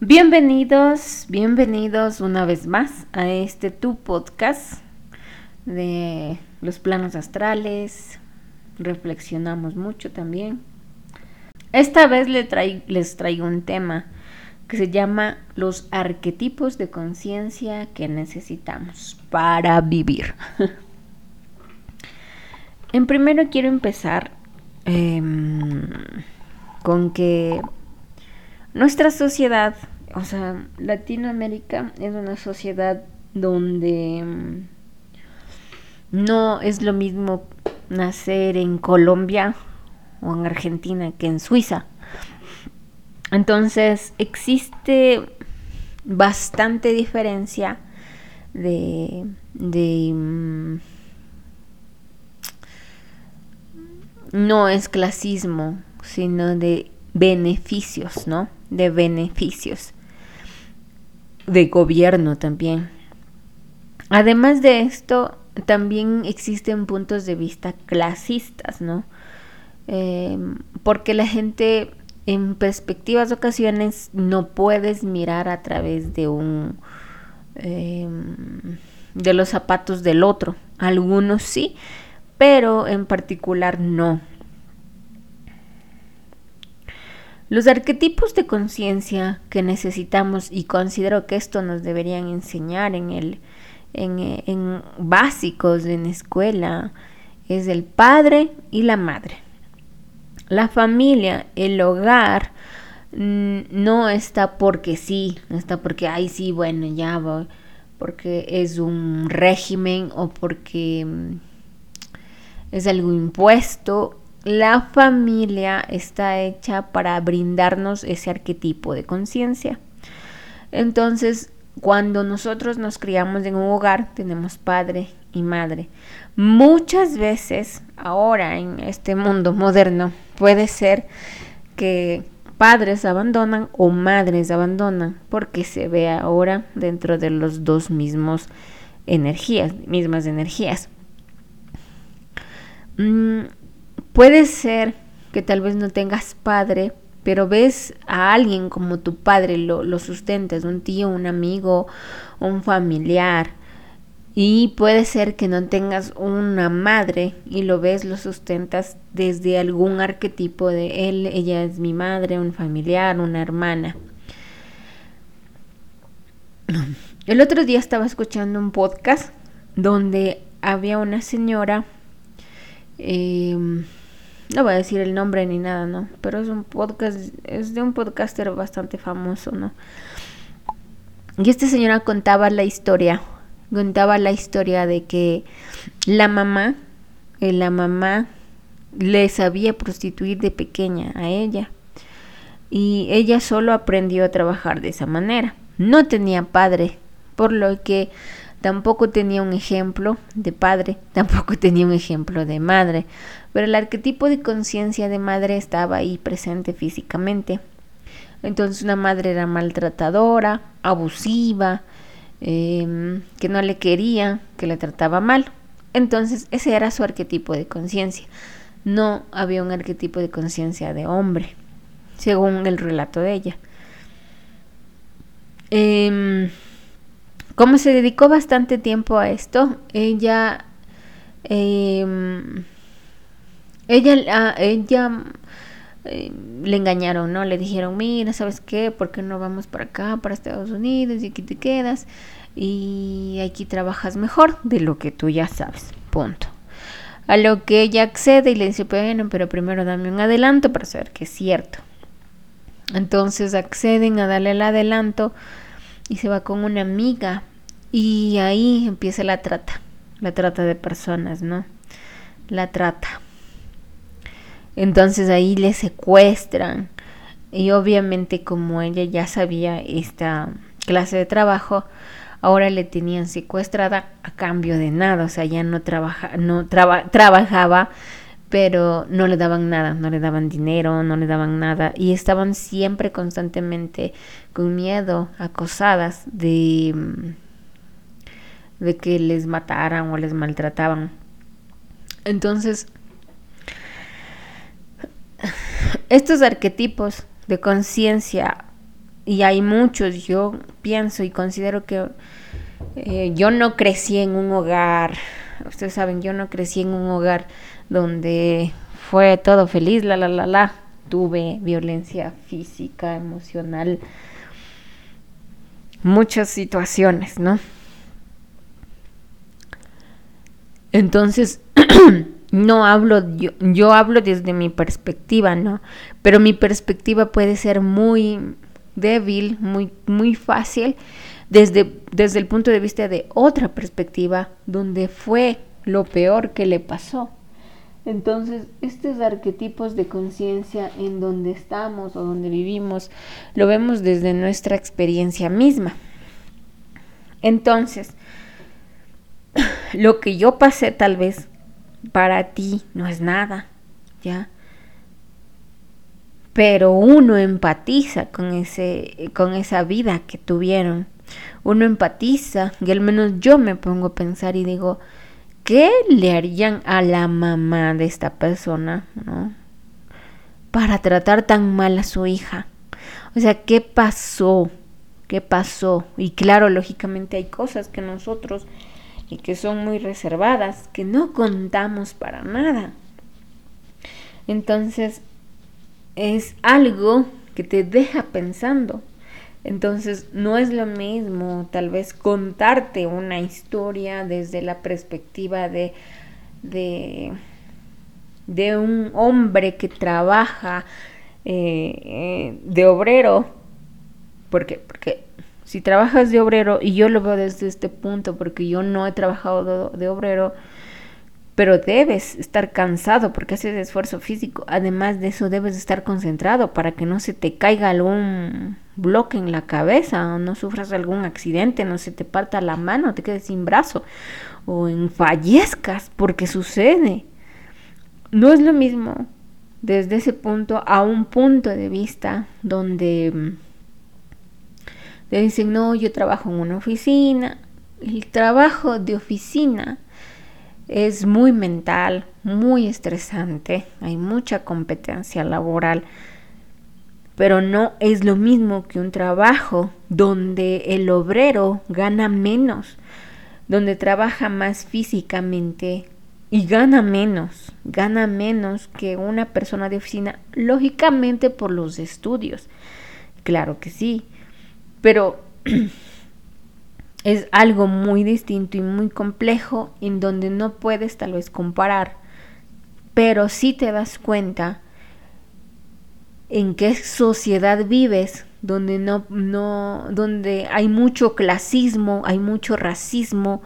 Bienvenidos, bienvenidos una vez más a este tu podcast de los planos astrales. Reflexionamos mucho también. Esta vez les traigo un tema que se llama los arquetipos de conciencia que necesitamos para vivir. en primero quiero empezar em, con que nuestra sociedad, o sea, Latinoamérica es una sociedad donde em, no es lo mismo nacer en Colombia o en Argentina que en Suiza. Entonces existe bastante diferencia de, mm, no es clasismo, sino de beneficios, ¿no? De beneficios. De gobierno también. Además de esto, también existen puntos de vista clasistas, ¿no? Eh, porque la gente en perspectivas ocasiones no puedes mirar a través de un em, de los zapatos del otro. Algunos sí, pero en particular no. Los arquetipos de conciencia que necesitamos y considero que esto nos deberían enseñar en el en, en básicos en escuela es el padre y la madre. La familia, el hogar, mm, no está porque sí, no está porque, ay, sí, bueno, ya voy, porque es un régimen o porque mm, es algo impuesto. La familia está hecha para brindarnos ese arquetipo de conciencia. Entonces, cuando nosotros nos criamos en un hogar, tenemos padre y madre. Muchas veces, ahora en este mundo moderno, puede ser que padres abandonan o madres abandonan porque se ve ahora dentro de los dos mismos energías, mismas energías. Mm, puede ser que tal vez no tengas padre, pero ves a alguien como tu padre, lo, lo sustentas, un tío, un amigo, un familiar, y puede ser que no tengas una madre y lo ves, lo sustentas desde algún arquetipo de él, ella es mi madre, un familiar, una hermana. El otro día estaba escuchando un podcast donde había una señora, em, no voy a decir el nombre ni nada, ¿no? Pero es un podcast, es de un podcaster bastante famoso, ¿no? Y esta señora contaba la historia contaba la historia de que la mamá, eh, la mamá le sabía prostituir de pequeña a ella y ella solo aprendió a trabajar de esa manera. No tenía padre, por lo que tampoco tenía un ejemplo de padre, tampoco tenía un ejemplo de madre, pero el arquetipo de conciencia de madre estaba ahí presente físicamente. Entonces una madre era maltratadora, abusiva, Em, que no le quería, que le trataba mal. Entonces ese era su arquetipo de conciencia. No había un arquetipo de conciencia de hombre, según el relato de ella. Eh, como se dedicó bastante tiempo a esto, ella, em, ella, ah, ella eh, le engañaron, ¿no? Le dijeron, mira, ¿sabes qué? ¿Por qué no vamos para acá, para Estados Unidos y aquí te quedas? Y aquí trabajas mejor de lo que tú ya sabes, punto. A lo que ella accede y le dice, bueno, pero primero dame un adelanto para saber que es cierto. Entonces acceden a darle el adelanto y se va con una amiga y ahí empieza la trata, la trata de personas, ¿no? La trata. Entonces ahí le secuestran. Y obviamente como ella ya sabía esta clase de trabajo, ahora le tenían secuestrada a cambio de nada. O sea, ya no, trabaja, no trabajaba, pero no le daban nada, no le daban dinero, no le daban nada. Y estaban siempre constantemente con miedo, acosadas de, de que les mataran o les maltrataban. Entonces, estos arquetipos de conciencia y hay muchos, yo pienso y considero que eh, yo no crecí en un hogar, ustedes saben, yo no crecí en un hogar donde fue todo feliz, la, la, la, la. Tuve violencia física, emocional, muchas situaciones, ¿no? Entonces, no hablo, yo, yo hablo desde mi perspectiva, ¿no? Pero mi perspectiva puede ser muy débil, muy, muy fácil, desde, desde el punto de vista de otra perspectiva, donde fue lo peor que le pasó. Entonces, estos arquetipos de conciencia en donde estamos o donde vivimos, lo vemos desde nuestra experiencia misma. Entonces, lo que yo pasé tal vez para ti no es nada, ¿ya? Pero uno empatiza con, ese, con esa vida que tuvieron. Uno empatiza y al menos yo me pongo a pensar y digo, ¿qué le harían a la mamá de esta persona, ¿no? Para tratar tan mal a su hija. O sea, ¿qué pasó? ¿Qué pasó? Y claro, lógicamente hay cosas que nosotros y que son muy reservadas, que no contamos para nada. Entonces, es algo que te deja pensando. Entonces, no es lo mismo tal vez contarte una historia desde la perspectiva de, de, de un hombre que trabaja eh, eh, de obrero, porque, porque si trabajas de obrero, y yo lo veo desde este punto, porque yo no he trabajado de, obrero, pero debes estar cansado porque haces esfuerzo físico. Además de eso, debes estar concentrado para que no se te caiga algún bloque en la cabeza o no sufras algún accidente, no se te parta la mano, te quedes sin brazo o en fallezcas porque sucede. No es lo mismo desde ese punto a un punto de vista donde le dicen, no, yo trabajo en una oficina. El trabajo de oficina es muy mental, muy estresante, hay mucha competencia laboral, pero no es lo mismo que un trabajo donde el obrero gana menos, donde trabaja más físicamente y gana menos, gana menos que una persona de oficina, lógicamente por los estudios. Claro que sí, pero es algo muy distinto y muy complejo en donde no puedes tal vez comparar, pero sí te das cuenta en qué sociedad vives donde no no donde hay mucho clasismo, hay mucho racismo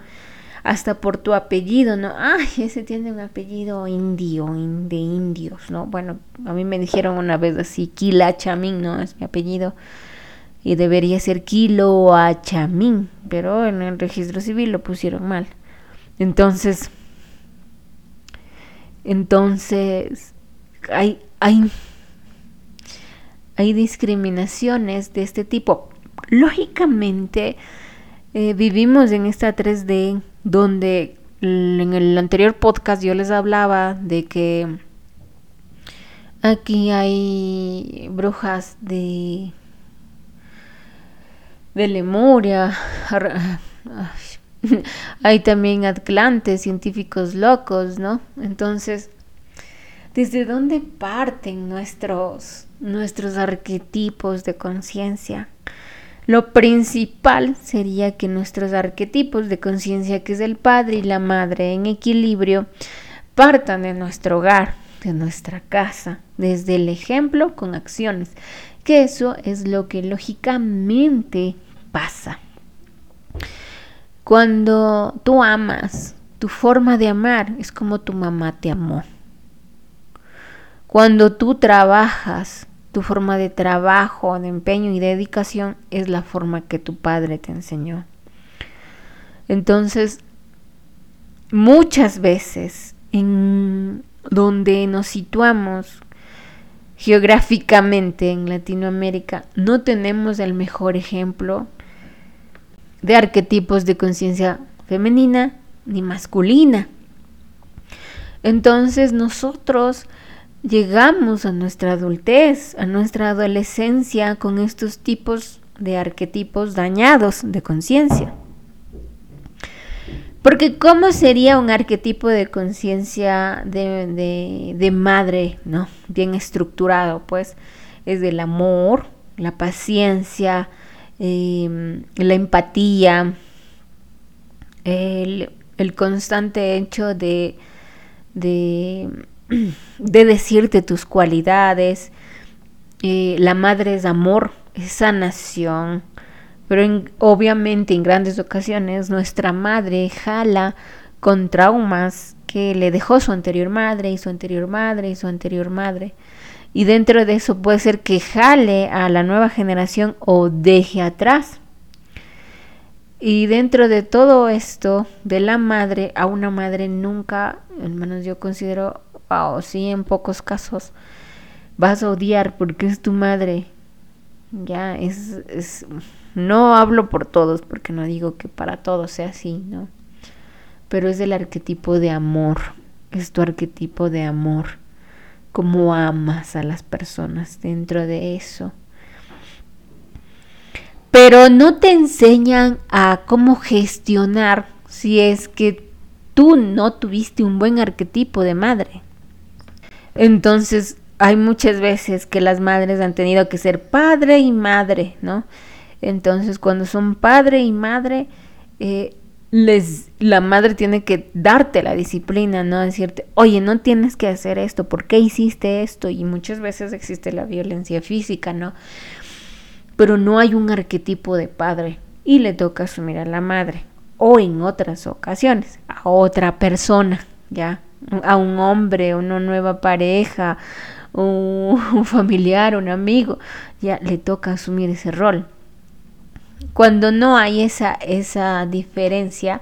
hasta por tu apellido, ¿no? Ay, ese tiene un apellido indio, de indios, ¿no? Bueno, a mí me dijeron una vez así, Kila Chamín, ¿no? Es mi apellido y debería ser kilo a chamín, pero en el registro civil lo pusieron mal. Entonces, entonces hay, hay, hay discriminaciones de este tipo. Lógicamente, eh, vivimos en esta 3D donde en el anterior podcast yo les hablaba de que aquí hay brujas de de Lemuria. Hay también atlantes, científicos locos, ¿no? Entonces, ¿desde dónde parten nuestros, nuestros arquetipos de conciencia? Lo principal sería que nuestros arquetipos de conciencia, que es el padre y la madre en equilibrio, partan de nuestro hogar, de nuestra casa, desde el ejemplo con acciones que eso es lo que lógicamente pasa. Cuando tú amas, tu forma de amar es como tu mamá te amó. Cuando tú trabajas, tu forma de trabajo, de empeño y dedicación es la forma que tu padre te enseñó. Entonces, muchas veces en donde nos situamos geográficamente en Latinoamérica no tenemos el mejor ejemplo de arquetipos de conciencia femenina ni masculina. Entonces nosotros llegamos a nuestra adultez, a nuestra adolescencia con estos tipos de arquetipos dañados de conciencia. Porque ¿cómo sería un arquetipo de conciencia de, madre, ¿no? Bien estructurado, pues es del amor, la paciencia, em, la empatía, el, constante hecho de, de, decirte tus cualidades. Eh, la madre es amor, es sanación, pero obviamente en grandes ocasiones nuestra madre jala con traumas que le dejó su anterior madre y su anterior madre y su anterior madre. Y dentro de eso puede ser que jale a la nueva generación o deje atrás. Y dentro de todo esto, de la madre, a una madre nunca, al menos yo considero, o sí en pocos casos, vas a odiar porque es tu madre. Ya, es, es no hablo por todos porque no digo que para todos sea así, ¿no? Pero es el arquetipo de amor, es tu arquetipo de amor, cómo amas a las personas dentro de eso. Pero no te enseñan a cómo gestionar si es que tú no tuviste un buen arquetipo de madre. Entonces, hay muchas veces que las madres han tenido que ser padre y madre, ¿no? Entonces, cuando son padre y madre, eh, les, la madre tiene que darte la disciplina, ¿no? Decirte, oye, no tienes que hacer esto, ¿por qué hiciste esto? Y muchas veces existe la violencia física, ¿no? Pero no hay un arquetipo de padre y le toca asumir a la madre. O en otras ocasiones, a otra persona, ¿ya? A un hombre, una nueva pareja, un familiar, un amigo, ya le toca asumir ese rol. Cuando no hay esa, esa diferencia,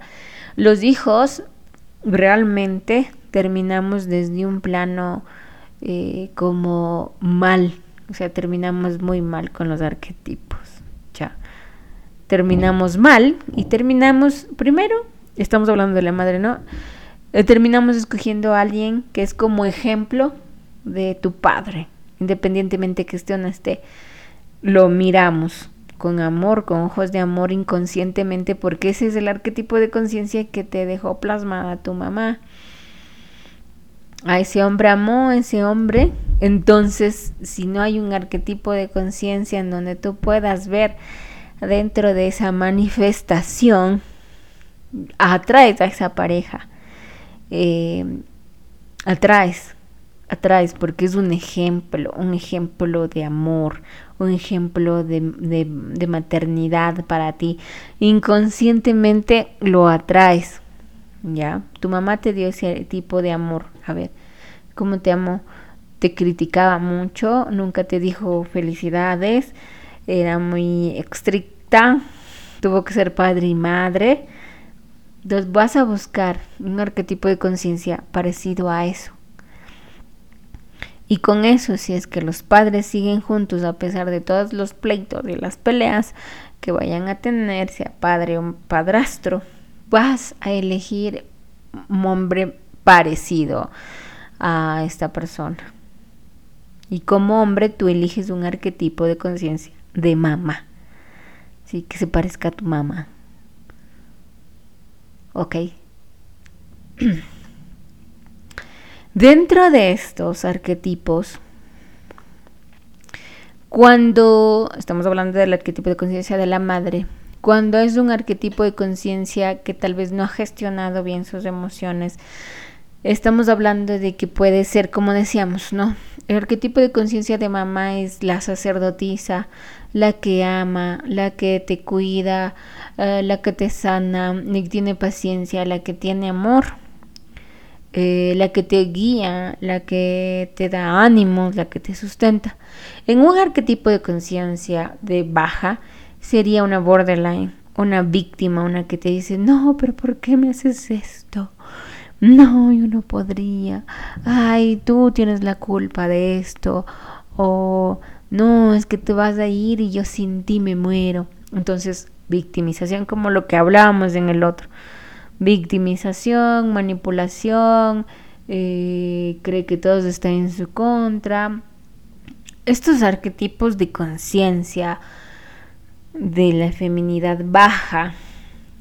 los hijos realmente terminamos desde un plano eh, como mal, o sea, terminamos muy mal con los arquetipos. Ya. Terminamos mal y terminamos, primero, estamos hablando de la madre, ¿no? Eh, terminamos escogiendo a alguien que es como ejemplo de tu padre, independientemente que esté o no esté, lo miramos con amor, con ojos de amor inconscientemente, porque ese es el arquetipo de conciencia que te dejó plasmada tu mamá. A ese hombre amó, ese hombre. Entonces, si no hay un arquetipo de conciencia en donde tú puedas ver dentro de esa manifestación, atraes a esa pareja. Eh, atraes, atraes porque es un ejemplo, un ejemplo de amor, un ejemplo de, de, maternidad para ti. Inconscientemente lo atraes, ¿ya? Tu mamá te dio ese tipo de amor. A ver, ¿cómo te amo? Te criticaba mucho, nunca te dijo felicidades, era muy estricta, tuvo que ser padre y madre. Entonces vas a buscar un arquetipo de conciencia parecido a eso. Y con eso, si es que los padres siguen juntos a pesar de todos los pleitos y las peleas que vayan a tener, sea padre o padrastro, vas a elegir un hombre parecido a esta persona. Y como hombre tú eliges un arquetipo de conciencia de mamá. Sí, que se parezca a tu mamá. ¿Ok? Dentro de estos arquetipos, cuando estamos hablando del arquetipo de conciencia de la madre, cuando es un arquetipo de conciencia que tal vez no ha gestionado bien sus emociones, estamos hablando de que puede ser, como decíamos, ¿no? El arquetipo de conciencia de mamá es la sacerdotisa, la que ama, la que te cuida, eh, la que te sana, la que tiene paciencia, la que tiene amor. Eh, la que te guía, la que te da ánimos, la que te sustenta. En un arquetipo de conciencia de baja sería una borderline, una víctima, una que te dice, no, pero ¿por qué me haces esto? No, yo no podría. Ay, tú tienes la culpa de esto. O no, es que te vas a ir y yo sin ti me muero. Entonces, victimización como lo que hablábamos en el otro victimización, manipulación, eh, cree que todos están en su contra. Estos arquetipos de conciencia de la feminidad baja,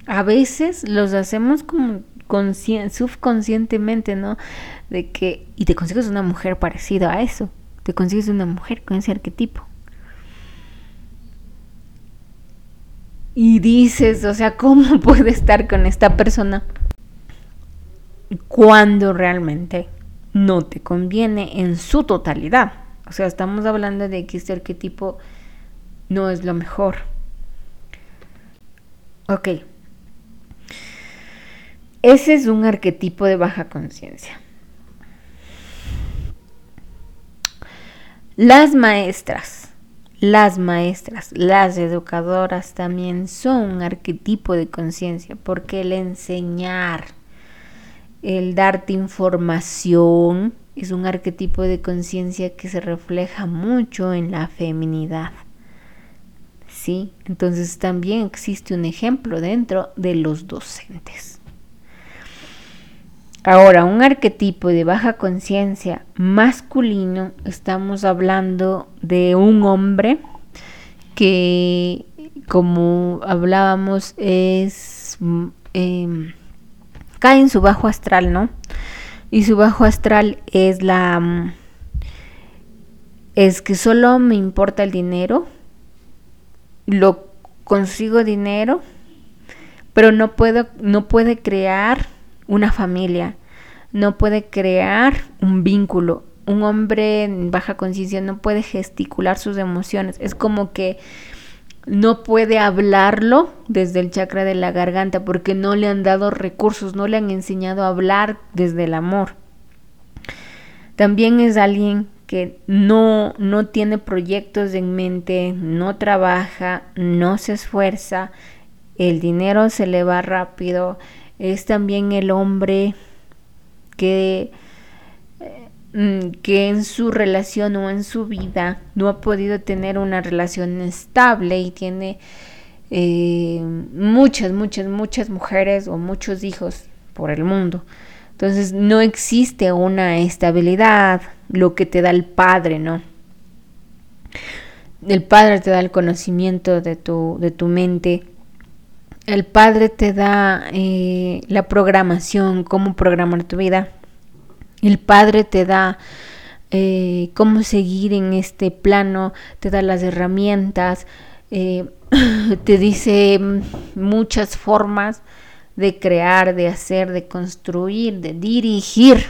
a veces los hacemos como subconscientemente, ¿no? De que, y te consigues una mujer parecida a eso, te consigues una mujer con ese arquetipo. Y dices, o sea, ¿cómo puede estar con esta persona cuando realmente no te conviene en su totalidad? O sea, estamos hablando de que este arquetipo no es lo mejor. Ok, ese es un arquetipo de baja conciencia. Las maestras, las maestras, las educadoras también son un arquetipo de conciencia porque el enseñar, el darte información, es un arquetipo de conciencia que se refleja mucho en la feminidad. ¿Sí? Entonces también existe un ejemplo dentro de los docentes. Ahora, un arquetipo de baja conciencia masculino, estamos hablando de un hombre que, como hablábamos, es em, cae en su bajo astral, ¿no? Y su bajo astral es la es que solo me importa el dinero, lo consigo dinero, pero no puedo, no puede crear una familia, no puede crear un vínculo. Un hombre en baja conciencia no puede gesticular sus emociones. Es como que no puede hablarlo desde el chakra de la garganta porque no le han dado recursos, no le han enseñado a hablar desde el amor. También es alguien que no, no tiene proyectos en mente, no trabaja, no se esfuerza, el dinero se le va rápido, es también el hombre que, mm, que en su relación o en su vida no ha podido tener una relación estable y tiene eh, muchas, muchas, muchas mujeres o muchos hijos por el mundo. Entonces no existe una estabilidad, lo que te da el padre, ¿no? El padre te da el conocimiento de tu, de tu mente, el Padre te da eh, la programación, cómo programar tu vida. El Padre te da eh, cómo seguir en este plano, te da las herramientas, eh, te dice muchas formas de crear, de hacer, de construir, de dirigir.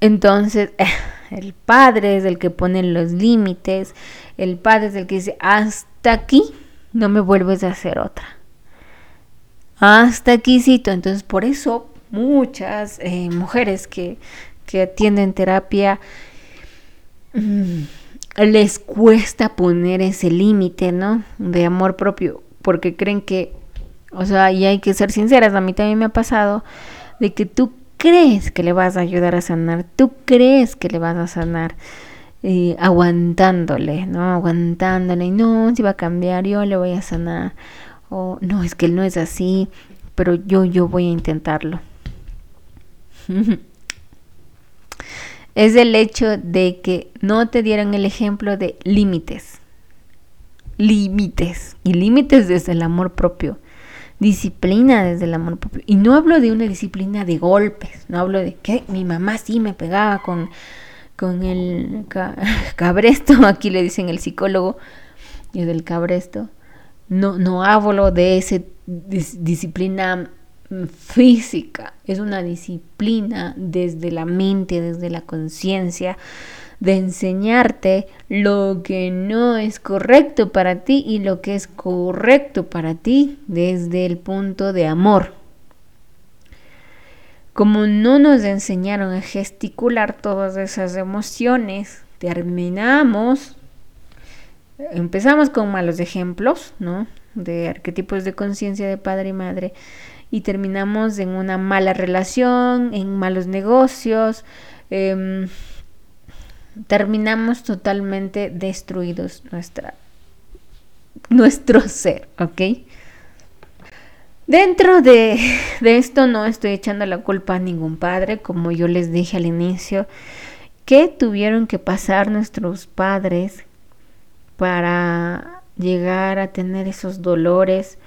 Entonces, el Padre es el que pone los límites, el Padre es el que dice, hasta aquí no me vuelves a hacer otra. Hasta aquí cito. Entonces, por eso muchas eh, mujeres que, que, atienden terapia mm, les cuesta poner ese límite, ¿no? De amor propio, porque creen que, o sea, y hay que ser sinceras, a mí también me ha pasado, de que tú crees que le vas a ayudar a sanar, tú crees que le vas a sanar eh, aguantándole, ¿no? Aguantándole, y no, si va a cambiar, yo le voy a sanar, o no, es que él no es así, pero yo, yo voy a intentarlo. es el hecho de que no te dieron el ejemplo de límites. Límites. Y límites desde el amor propio. Disciplina desde el amor propio. Y no hablo de una disciplina de golpes. No hablo de que mi mamá sí me pegaba con con el cabresto, aquí le dicen el psicólogo, y del cabresto, no, no hablo de esa disciplina física, es una disciplina desde la mente, desde la conciencia, de enseñarte lo que no es correcto para ti y lo que es correcto para ti desde el punto de amor como no nos enseñaron a gesticular todas esas emociones, terminamos, empezamos con malos ejemplos, ¿no? De arquetipos de conciencia de padre y madre y terminamos en una mala relación, en malos negocios, em, terminamos totalmente destruidos nuestra, nuestro ser, ¿ok? Dentro de, de, esto no estoy echando la culpa a ningún padre, como yo les dije al inicio, que tuvieron que pasar nuestros padres para llegar a tener esos dolores,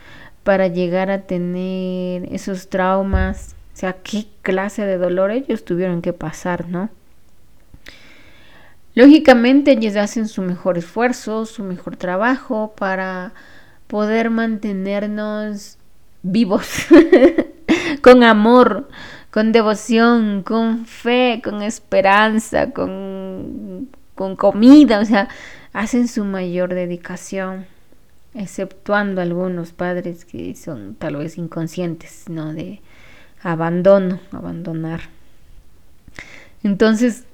para llegar a tener esos traumas, o sea, qué clase de dolor ellos tuvieron que pasar, ¿no? Lógicamente ellos hacen su mejor esfuerzo, su mejor trabajo para poder mantenernos vivos, con amor, con devoción, con fe, con esperanza, con, con comida, o sea, hacen su mayor dedicación, exceptuando algunos padres que son tal vez inconscientes, ¿no? De abandono, abandonar. Entonces,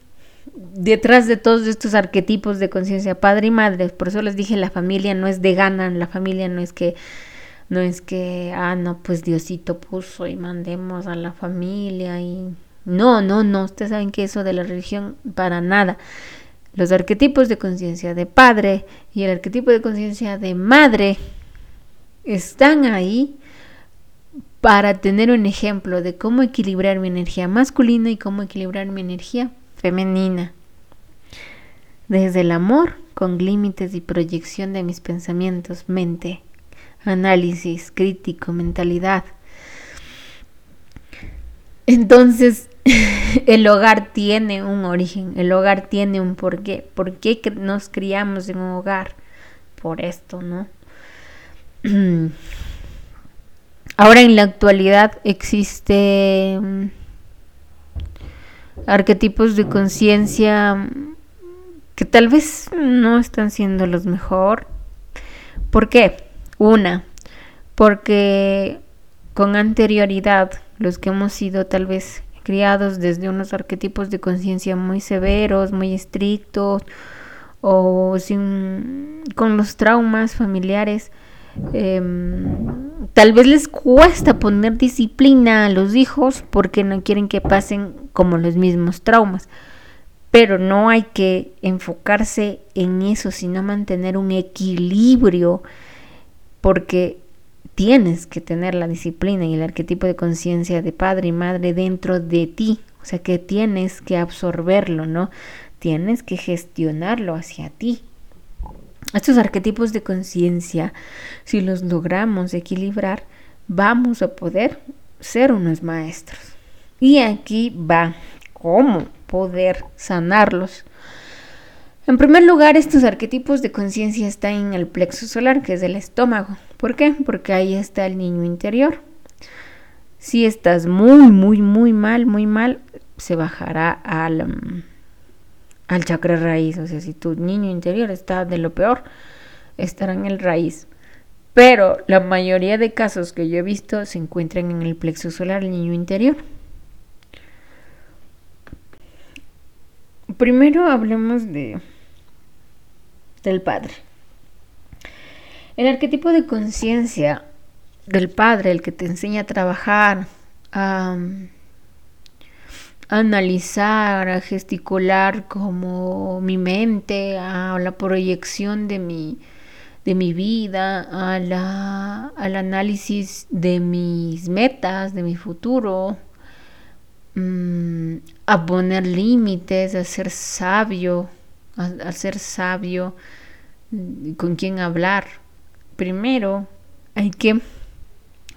detrás de todos estos arquetipos de conciencia padre y madre, por eso les dije, la familia no es de ganan, la familia no es que no es que, ah, no, pues Diosito puso y mandemos a la familia y... No, no, no, ustedes saben que eso de la religión para nada. Los arquetipos de conciencia de padre y el arquetipo de conciencia de madre están ahí para tener un ejemplo de cómo equilibrar mi energía masculina y cómo equilibrar mi energía femenina. Desde el amor, con límites y proyección de mis pensamientos, mente, análisis crítico, mentalidad. Entonces, el hogar tiene un origen, el hogar tiene un porqué. ¿Por qué nos criamos en un hogar? Por esto, ¿no? Ahora en la actualidad existe mm, arquetipos de conciencia mm, que tal vez no están siendo los mejor. ¿Por qué? Una, porque con anterioridad los que hemos sido tal vez criados desde unos arquetipos de conciencia muy severos, muy estrictos o sin, con los traumas familiares. Em, tal vez les cuesta poner disciplina a los hijos porque no quieren que pasen como los mismos traumas. Pero no hay que enfocarse en eso, sino mantener un equilibrio porque tienes que tener la disciplina y el arquetipo de conciencia de padre y madre dentro de ti, o sea que tienes que absorberlo, ¿no? Tienes que gestionarlo hacia ti. Estos arquetipos de conciencia, si los logramos equilibrar, vamos a poder ser unos maestros. Y aquí va cómo poder sanarlos. En primer lugar, estos arquetipos de conciencia están en el plexo solar, que es el estómago. ¿Por qué? Porque ahí está el niño interior. Si estás muy, muy, muy mal, muy mal, se bajará al, mm, al chakra raíz. O sea, si tu niño interior está de lo peor, estará en el raíz. Pero la mayoría de casos que yo he visto se encuentran en el plexo solar, el niño interior. Primero hablemos de del padre. El arquetipo de conciencia del padre, el que te enseña a trabajar, a, analizar, a gesticular como mi mente, a la proyección de mi, de mi vida, a la, al análisis de mis metas, de mi futuro, mm, a poner límites, a ser sabio, a, ser sabio, con quién hablar. Primero hay que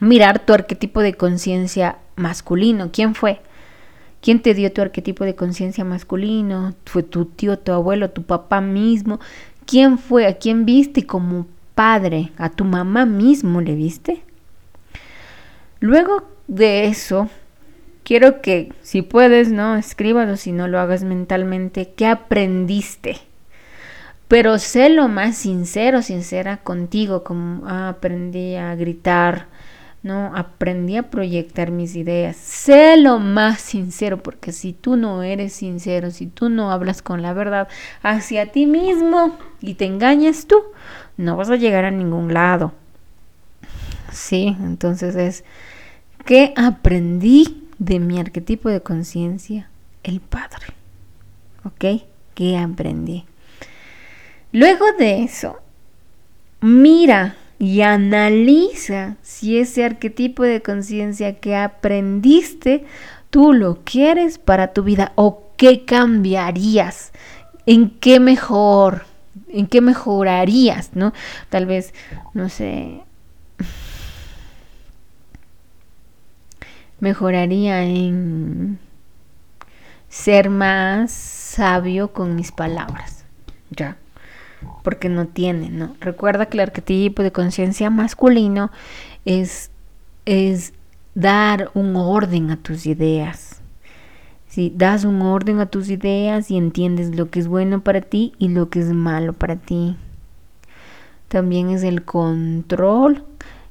mirar tu arquetipo de conciencia masculino. ¿Quién fue? ¿Quién te dio tu arquetipo de conciencia masculino? ¿Fue tu tío, tu abuelo, tu papá mismo? ¿Quién fue? ¿A quién viste como padre? ¿A tu mamá mismo le viste? Luego de eso, quiero que si puedes, ¿no? Escríbalo si no lo hagas mentalmente. ¿Qué aprendiste? Pero sé lo más sincero, sincera contigo, como ah, aprendí a gritar, ¿no? Aprendí a proyectar mis ideas. Sé lo más sincero, porque si tú no eres sincero, si tú no hablas con la verdad hacia ti mismo y te engañas tú, no vas a llegar a ningún lado. Sí, entonces es que aprendí de mi arquetipo de conciencia, el Padre. ¿Ok? ¿Qué aprendí? Luego de eso, mira y analiza si ese arquetipo de conciencia que aprendiste tú lo quieres para tu vida o qué cambiarías, en qué mejor, en qué mejorarías, ¿no? Tal vez, no sé, mejoraría en ser más sabio con mis palabras, ya, porque no tiene, ¿no? Recuerda que el arquetipo de conciencia masculino es, es dar un orden a tus ideas. Si das un orden a tus ideas y entiendes lo que es bueno para ti y lo que es malo para ti. También es el control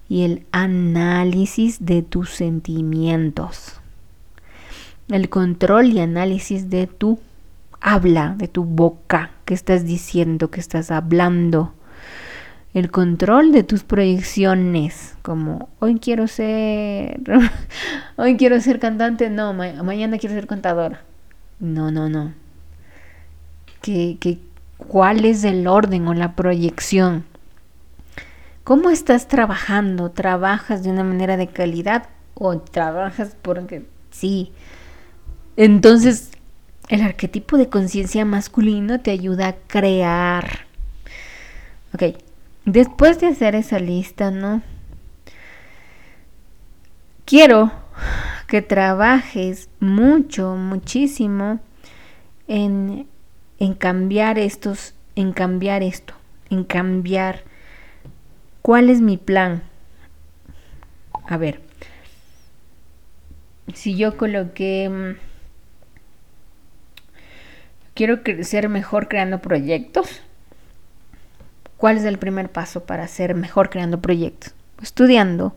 y el análisis de tus sentimientos. El control y análisis de tu habla, de tu boca, que estás diciendo, que estás hablando. El control de tus proyecciones, como hoy quiero ser, hoy quiero ser cantante, no, mañana quiero ser contadora. No, no, no. Que, que, ¿Cuál es el orden o la proyección? ¿Cómo estás trabajando? ¿Trabajas de una manera de calidad o trabajas porque sí? Entonces, el arquetipo de conciencia masculino te ayuda a crear. Ok, después de hacer esa lista, ¿no? Quiero que trabajes mucho, muchísimo en, en cambiar estos, en cambiar esto, en cambiar ¿Cuál es mi plan? A ver, si yo coloqué, mm, quiero ser mejor creando proyectos, ¿cuál es el primer paso para ser mejor creando proyectos? Estudiando,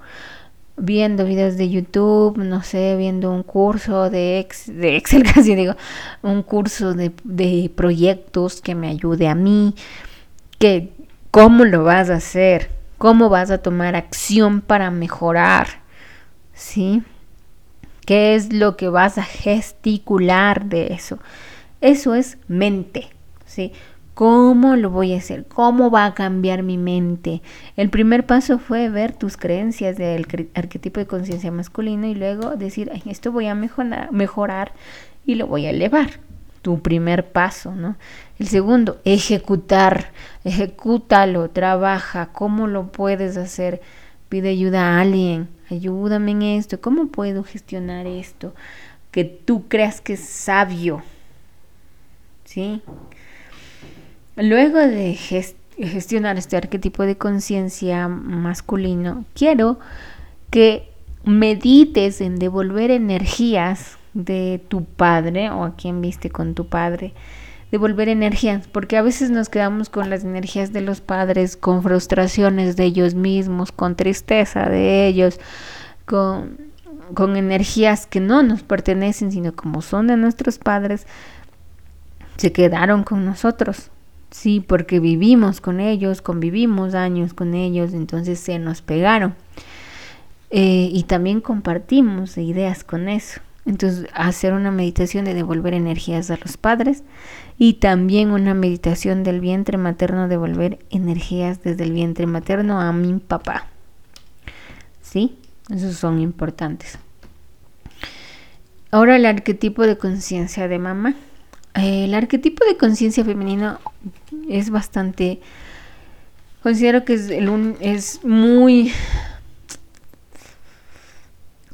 viendo videos de YouTube, no sé, viendo un curso de, de Excel, casi digo, un curso de, de proyectos que me ayude a mí, que cómo lo vas a hacer, cómo vas a tomar acción para mejorar, ¿sí? ¿Qué es lo que vas a gesticular de eso? Eso es mente, ¿sí? ¿Cómo lo voy a hacer? ¿Cómo va a cambiar mi mente? El primer paso fue ver tus creencias del arquetipo de conciencia masculino y luego decir, esto voy a mejorar, mejorar y lo voy a elevar tu primer paso, ¿no? El segundo, ejecutar, ejecútalo, trabaja, ¿cómo lo puedes hacer? Pide ayuda a alguien, ayúdame en esto, ¿cómo puedo gestionar esto? Que tú creas que es sabio, ¿sí? Luego de gestionar este arquetipo de conciencia masculino, quiero que medites en devolver energías de tu padre o a quien viste con tu padre, devolver energías, porque a veces nos quedamos con las energías de los padres, con frustraciones de ellos mismos, con tristeza de ellos, con, con energías que no nos pertenecen, sino como son de nuestros padres, se quedaron con nosotros. Sí, porque vivimos con ellos, convivimos años con ellos, entonces se nos pegaron. Eh, y también compartimos ideas con eso. Entonces, hacer una meditación de devolver energías a los padres y también una meditación del vientre materno, devolver energías desde el vientre materno a mi papá. ¿Sí? Esos son importantes. Ahora el arquetipo de conciencia de mamá. El arquetipo de conciencia femenino es bastante... Considero que es, el es muy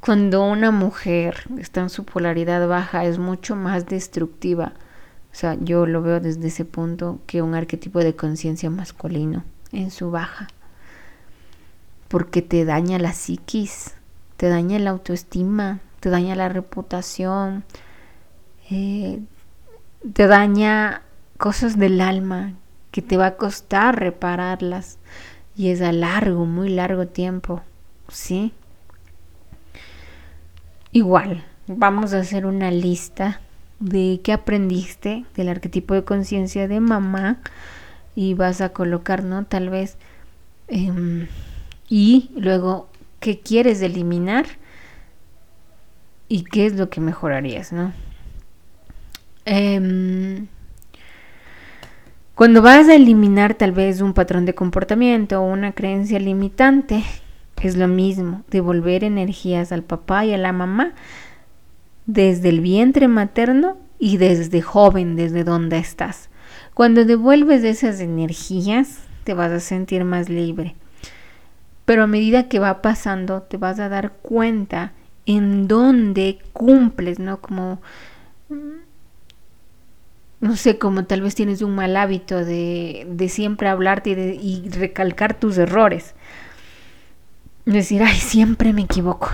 cuando una mujer está en su polaridad baja es mucho más destructiva. O sea, yo lo veo desde ese punto que un arquetipo de conciencia masculino en su baja. Porque te daña la psiquis, te daña la autoestima, te daña la reputación, eh, te daña cosas del alma que te va a costar repararlas y es a largo, muy largo tiempo, ¿sí? Igual, vamos a hacer una lista de qué aprendiste del arquetipo de conciencia de mamá y vas a colocar, ¿no? Tal vez, em, y luego, ¿qué quieres eliminar? Y qué es lo que mejorarías, ¿no? Em, Cuando vas a eliminar tal vez un patrón de comportamiento o una creencia limitante, es lo mismo, devolver energías al papá y a la mamá desde el vientre materno y desde joven, desde donde estás. Cuando devuelves esas energías, te vas a sentir más libre. Pero a medida que va pasando, te vas a dar cuenta en dónde cumples, ¿no? Como, no sé, como tal vez tienes un mal hábito de, de siempre hablarte y, de, y recalcar tus errores. Decir, ay, siempre me equivoco.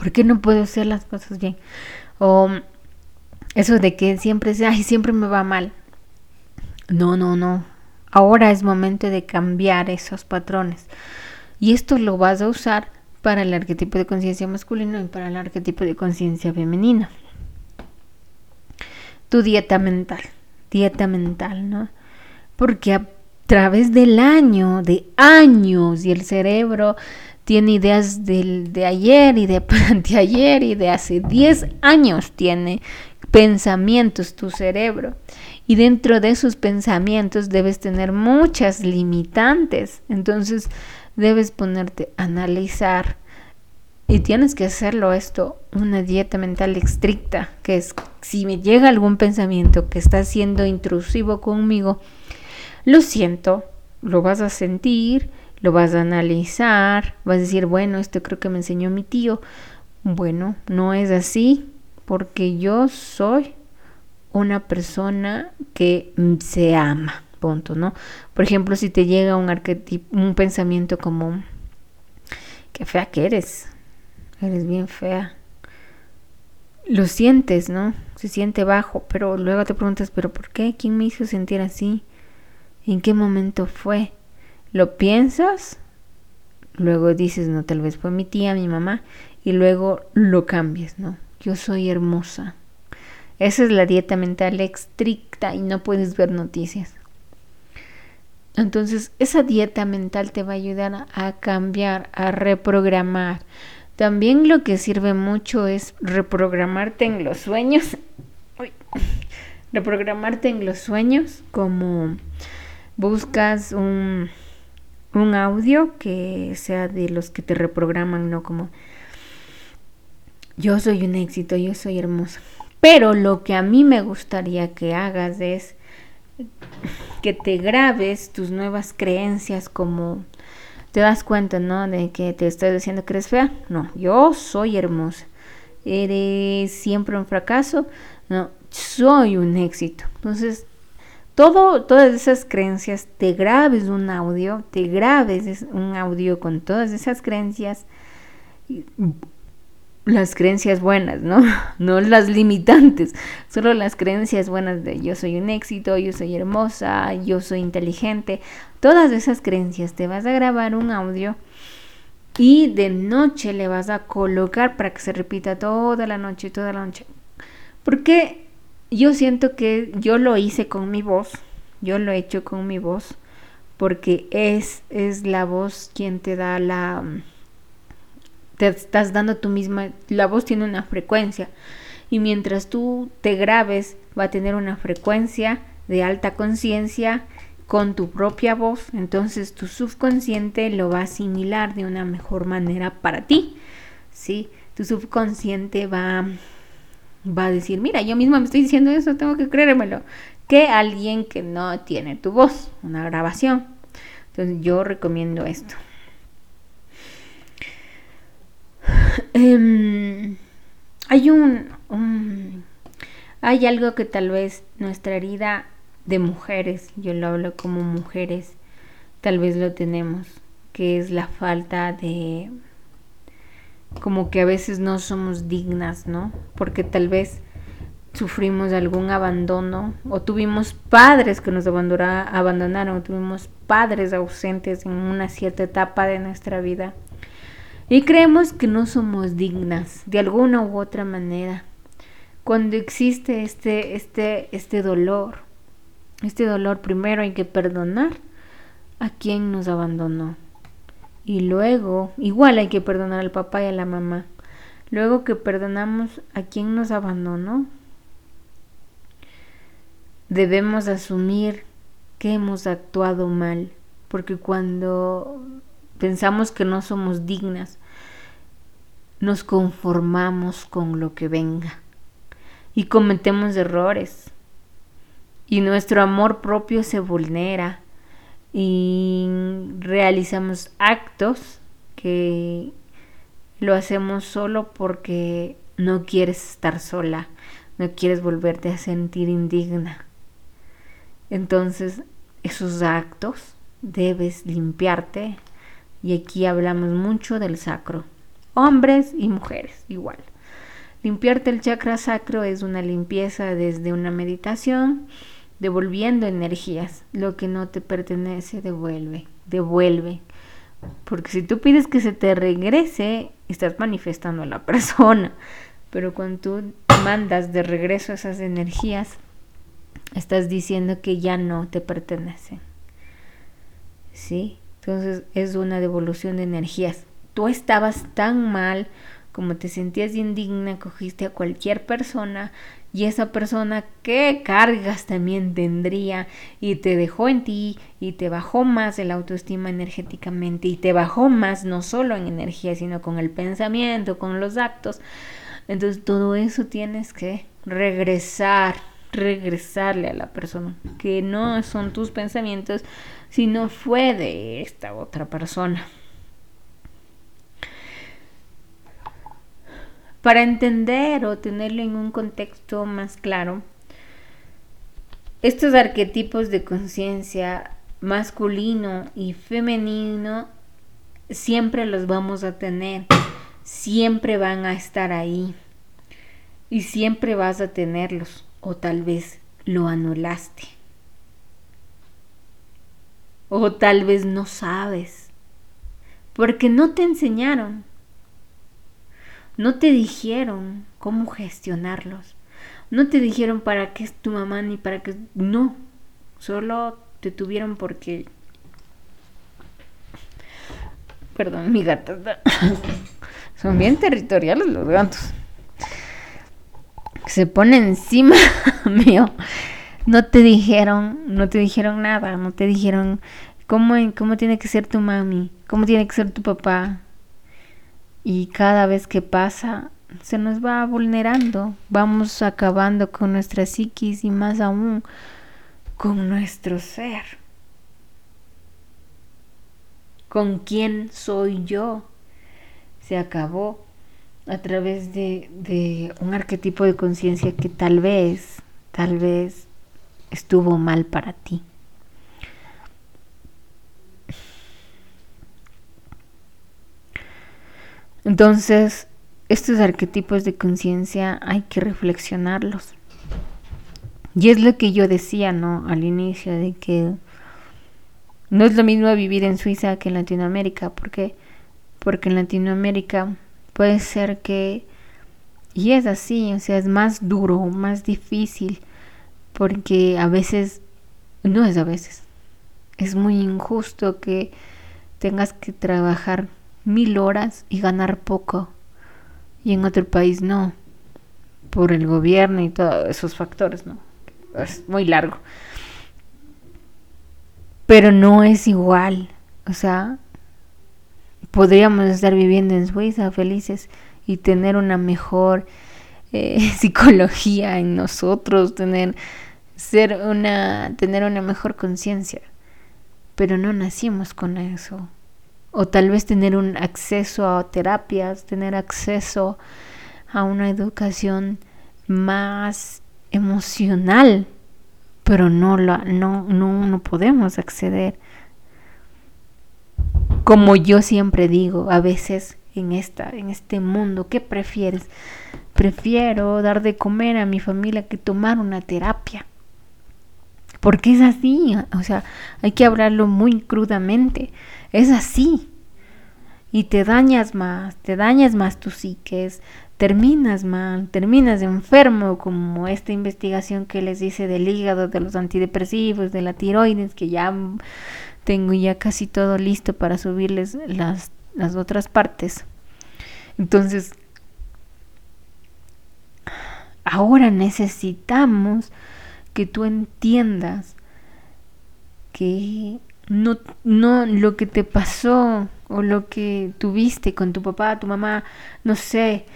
¿Por qué no puedo hacer las cosas bien? O eso de que siempre, ay, siempre me va mal. No, no, no. Ahora es momento de cambiar esos patrones. Y esto lo vas a usar para el arquetipo de conciencia masculino y para el arquetipo de conciencia femenina. Tu dieta mental, dieta mental, ¿no? Porque a través del año, de años, y el cerebro tiene ideas del, de ayer y de ayer y de hace 10 años tiene pensamientos tu cerebro. Y dentro de esos pensamientos debes tener muchas limitantes. Entonces, debes ponerte a analizar y tienes que hacerlo esto, una dieta mental estricta, que es si me llega algún pensamiento que está siendo intrusivo conmigo, lo siento, lo vas a sentir, lo vas a analizar, vas a decir, bueno, esto creo que me enseñó mi tío. Bueno, no es así, porque yo soy una persona que se ama punto, ¿no? Por ejemplo, si te llega un arquetipo, un pensamiento como, qué fea que eres, eres bien fea. Lo sientes, ¿no? Se siente bajo, pero luego te preguntas, ¿pero por qué? ¿Quién me hizo sentir así? ¿En qué momento fue? Lo piensas, luego dices, no, tal vez fue mi tía, mi mamá, y luego lo cambias, ¿no? Yo soy hermosa. Esa es la dieta mental estricta y no puedes ver noticias. Entonces, esa dieta mental te va a ayudar a cambiar, a reprogramar. También lo que sirve mucho es reprogramarte en los sueños. reprogramarte en los sueños como buscas un, un audio que sea de los que te reprograman, no como yo soy un éxito, yo soy hermosa. Pero lo que a mí me gustaría que hagas es que te grabes tus nuevas creencias como te das cuenta, ¿no? De que te estoy diciendo que eres fea. No, yo soy hermosa. Eres siempre un fracaso. No, soy un éxito. Entonces, todo, todas esas creencias, te grabes un audio, te grabes un audio con todas esas creencias las creencias buenas, ¿no? No las limitantes, solo las creencias buenas de yo soy un éxito, yo soy hermosa, yo soy inteligente. Todas esas creencias te vas a grabar un audio y de noche le vas a colocar para que se repita toda la noche, toda la noche. Porque yo siento que yo lo hice con mi voz, yo lo he hecho con mi voz, porque es, es la voz quien te da la te estás dando tú misma, la voz tiene una frecuencia y mientras tú te grabes va a tener una frecuencia de alta conciencia con tu propia voz, entonces tu subconsciente lo va a asimilar de una mejor manera para ti, ¿sí? Tu subconsciente va, va a decir, mira, yo misma me estoy diciendo eso, tengo que creérmelo, que alguien que no tiene tu voz, una grabación. Entonces yo recomiendo esto. Em, hay un, hay algo que tal vez nuestra herida de mujeres, yo lo hablo como mujeres, tal vez lo tenemos, que es la falta de como que a veces no somos dignas, ¿no? Porque tal vez sufrimos algún abandono o tuvimos padres que nos abandonaron, o tuvimos padres ausentes en una cierta etapa de nuestra vida y creemos que no somos dignas de alguna u otra manera. Cuando existe este, este, este dolor, este dolor primero hay que perdonar a quien nos abandonó. Y luego, igual hay que perdonar al papá y a la mamá. Luego que perdonamos a quien nos abandonó, debemos asumir que hemos actuado mal, porque cuando pensamos que no somos dignas, nos conformamos con lo que venga y cometemos errores y nuestro amor propio se vulnera y realizamos actos que lo hacemos solo porque no quieres estar sola, no quieres volverte a sentir indigna. Entonces, esos actos debes limpiarte y aquí hablamos mucho del sacro, hombres y mujeres igual. Limpiarte el chakra sacro es una limpieza desde una meditación, devolviendo energías. Lo que no te pertenece, devuelve, devuelve. Porque si tú pides que se te regrese, estás manifestando a la persona. Pero cuando tú mandas de regreso esas energías, estás diciendo que ya no te pertenecen. ¿Sí? Entonces es una devolución de energías. Tú estabas tan mal como te sentías indigna, cogiste a cualquier persona y esa persona qué cargas también tendría y te dejó en ti y te bajó más el autoestima energéticamente y te bajó más no solo en energía sino con el pensamiento, con los actos. Entonces todo eso tienes que regresar, regresarle a la persona, que no son tus pensamientos, sino fue de esta otra persona. Para entender o tenerlo en un contexto más claro, estos arquetipos de conciencia masculino y femenino siempre los vamos a tener, siempre van a estar ahí y siempre vas a tenerlos o tal vez lo anulaste o tal vez no sabes porque no te enseñaron no te dijeron cómo gestionarlos. No te dijeron para qué es tu mamá ni para qué... No, solo te tuvieron porque... Perdón, mi gata. Son bien territoriales los gatos. Se ponen encima mío. No te dijeron, no te dijeron nada, no te dijeron cómo, cómo tiene que ser tu mami, cómo tiene que ser tu papá, y cada vez que pasa se nos va vulnerando, vamos acabando con nuestra psiquis y más aún con nuestro ser. ¿Con quién soy yo? Se acabó a través de, de un arquetipo de conciencia que tal vez, tal vez estuvo mal para ti. Entonces, estos arquetipos de conciencia hay que reflexionarlos. Y es lo que yo decía, ¿no? Al inicio, de que no es lo mismo vivir en Suiza que en Latinoamérica. ¿Por qué? Porque en Latinoamérica puede ser que, y es así, o sea, es más duro, más difícil, porque a veces, no es a veces, es muy injusto que tengas que trabajar mil horas y ganar poco. Y en otro país no. Por el gobierno y todos esos factores, ¿no? Es muy largo. Pero no es igual. O sea, podríamos estar viviendo en Suiza felices y tener una mejor eh, psicología en nosotros, tener ser una tener una mejor conciencia. Pero no nacimos con eso o tal vez tener un acceso a terapias, tener acceso a una educación más emocional, pero no, la, no, no, no podemos acceder. Como yo siempre digo, a veces en, esta, en este mundo, ¿qué prefieres? Prefiero dar de comer a mi familia que tomar una terapia. Porque es así, o sea, hay que hablarlo muy crudamente. Es así. Y te dañas más, te dañas más tu psiques, terminas mal, terminas enfermo, como esta investigación que les dice del hígado, de los antidepresivos, de la tiroides, que ya tengo ya casi todo listo para subirles las, las otras partes. Entonces, ahora necesitamos que tú entiendas que no, no lo que te pasó o lo que tuviste con tu papá, tu mamá, no sé,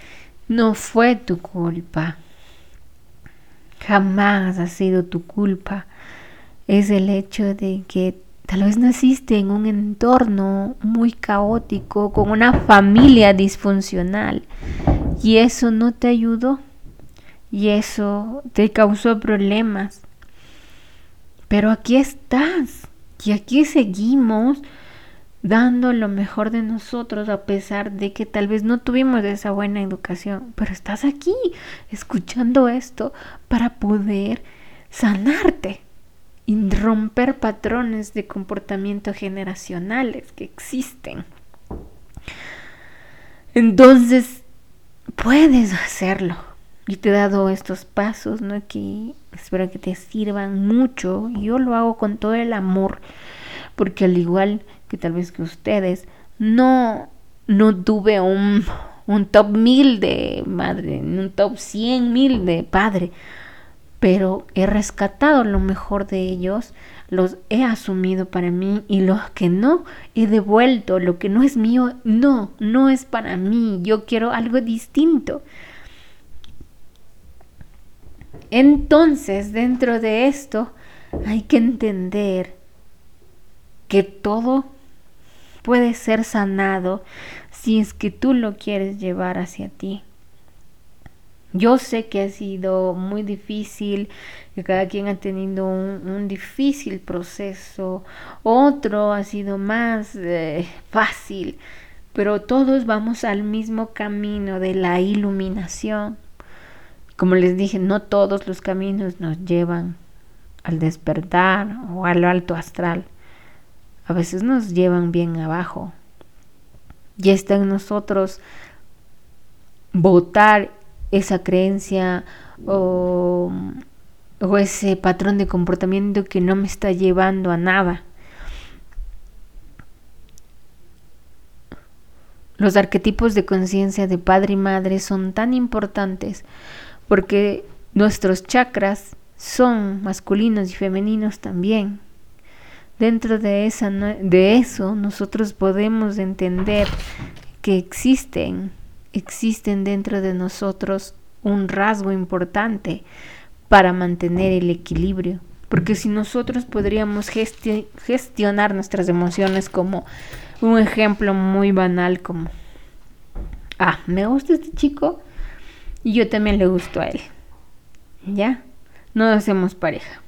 no fue tu culpa. Jamás ha sido tu culpa. Es el hecho de que tal vez naciste en un entorno muy caótico, con una familia disfuncional, y eso no te ayudó, y eso te causó problemas. Pero aquí estás, y aquí seguimos dando lo mejor de nosotros a pesar de que tal vez no tuvimos esa buena educación, pero estás aquí escuchando esto para poder sanarte y romper patrones de comportamiento generacionales que existen. Entonces, puedes hacerlo. Y te he dado estos pasos, ¿no? Que espero que te sirvan mucho. Yo lo hago con todo el amor, porque al igual que tal vez que ustedes, no, no tuve un, un top mil de madre, un top cien mil de padre, pero he rescatado lo mejor de ellos, los he asumido para mí y los que no he devuelto, lo que no es mío, no, no es para mí, yo quiero algo distinto. Entonces, dentro de esto, hay que entender que todo puede ser sanado si es que tú lo quieres llevar hacia ti. Yo sé que ha sido muy difícil, que cada quien ha tenido un, difícil proceso, otro ha sido más eh, fácil, pero todos vamos al mismo camino de la iluminación. Como les dije, no todos los caminos nos llevan al despertar o al alto astral a veces nos llevan bien abajo. Y está en nosotros votar esa creencia o, o ese patrón de comportamiento que no me está llevando a nada. Los arquetipos de conciencia de padre y madre son tan importantes porque nuestros chakras son masculinos y femeninos también. Dentro de, esa, de eso nosotros podemos entender que existen, existen dentro de nosotros un rasgo importante para mantener el equilibrio. Porque si nosotros podríamos gestionar nuestras emociones como un ejemplo muy banal como, ah, me gusta este chico y yo también le gusto a él. ¿Ya? No hacemos pareja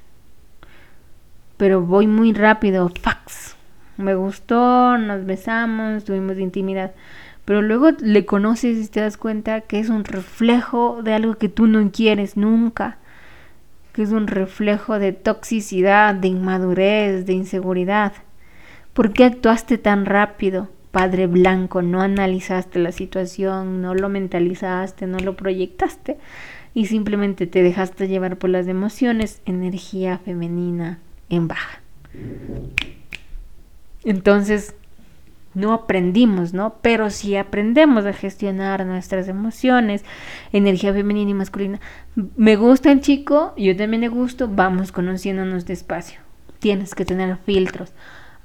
pero voy muy rápido, fax. Me gustó, nos besamos, tuvimos intimidad. Pero luego le conoces y te das cuenta que es un reflejo de algo que tú no quieres nunca. Que es un reflejo de toxicidad, de inmadurez, de inseguridad. ¿Por qué actuaste tan rápido, padre blanco? No analizaste la situación, no lo mentalizaste, no lo proyectaste y simplemente te dejaste llevar por las emociones, energía femenina en baja. Entonces, no aprendimos, ¿no? Pero si aprendemos a gestionar nuestras emociones, energía femenina y masculina, me gusta el chico, yo también le gusto, vamos conociéndonos despacio. Tienes que tener filtros.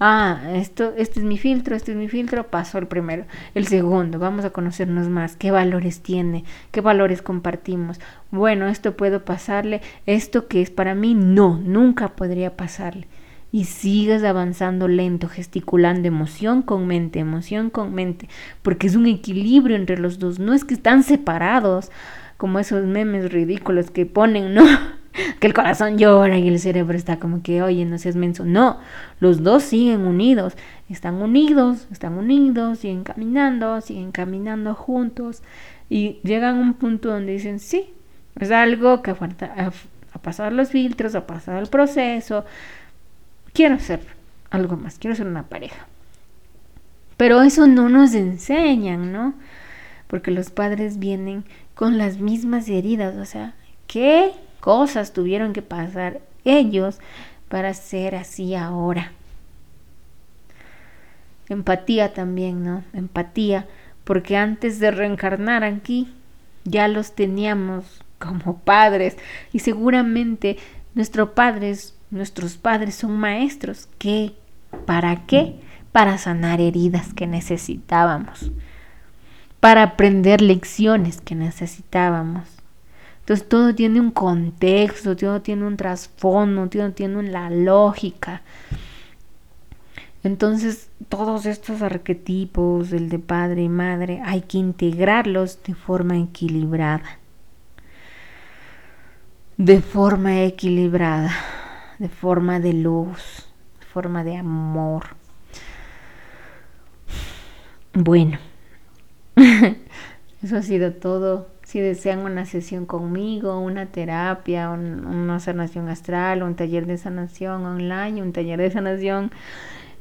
Ah, esto, este es mi filtro, este es mi filtro, paso el primero. El segundo, vamos a conocernos más, qué valores tiene, qué valores compartimos. Bueno, esto puedo pasarle, esto que es para mí, no, nunca podría pasarle. Y sigues avanzando lento, gesticulando emoción con mente, emoción con mente, porque es un equilibrio entre los dos, no es que están separados, como esos memes ridículos que ponen, ¿no? Que el corazón llora y el cerebro está como que, oye, no seas menso. No, los dos siguen unidos, están unidos, están unidos, siguen caminando, siguen caminando juntos y llegan a un punto donde dicen, sí, es algo que ha, ha pasado los filtros, ha pasado el proceso, quiero ser algo más, quiero ser una pareja. Pero eso no nos enseñan, ¿no? Porque los padres vienen con las mismas heridas, o sea, ¿qué cosas tuvieron que pasar ellos para ser así ahora. Empatía también, ¿no? Empatía, porque antes de reencarnar aquí ya los teníamos como padres y seguramente nuestros padres Nuestros padres son maestros. ¿Qué? ¿Para qué? Para sanar heridas que necesitábamos. Para aprender lecciones que necesitábamos. Entonces todo tiene un contexto, todo tiene un trasfondo, todo tiene una lógica. Entonces todos estos arquetipos, el de padre y madre, hay que integrarlos de forma equilibrada. De forma equilibrada, de forma de luz, de forma de amor. Bueno, eso ha sido todo si desean una sesión conmigo, una terapia, una sanación astral, un taller de sanación online, un taller de sanación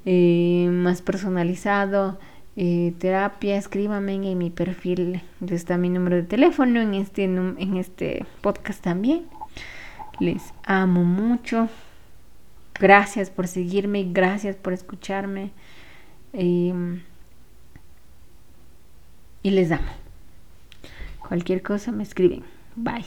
eh, más personalizado, eh, terapia, escríbame en mi perfil, está mi número de teléfono, en este, en este podcast también. Les amo mucho. Gracias por seguirme, gracias por escucharme. Em, y les amo. Cualquier cosa me escriben. Bye.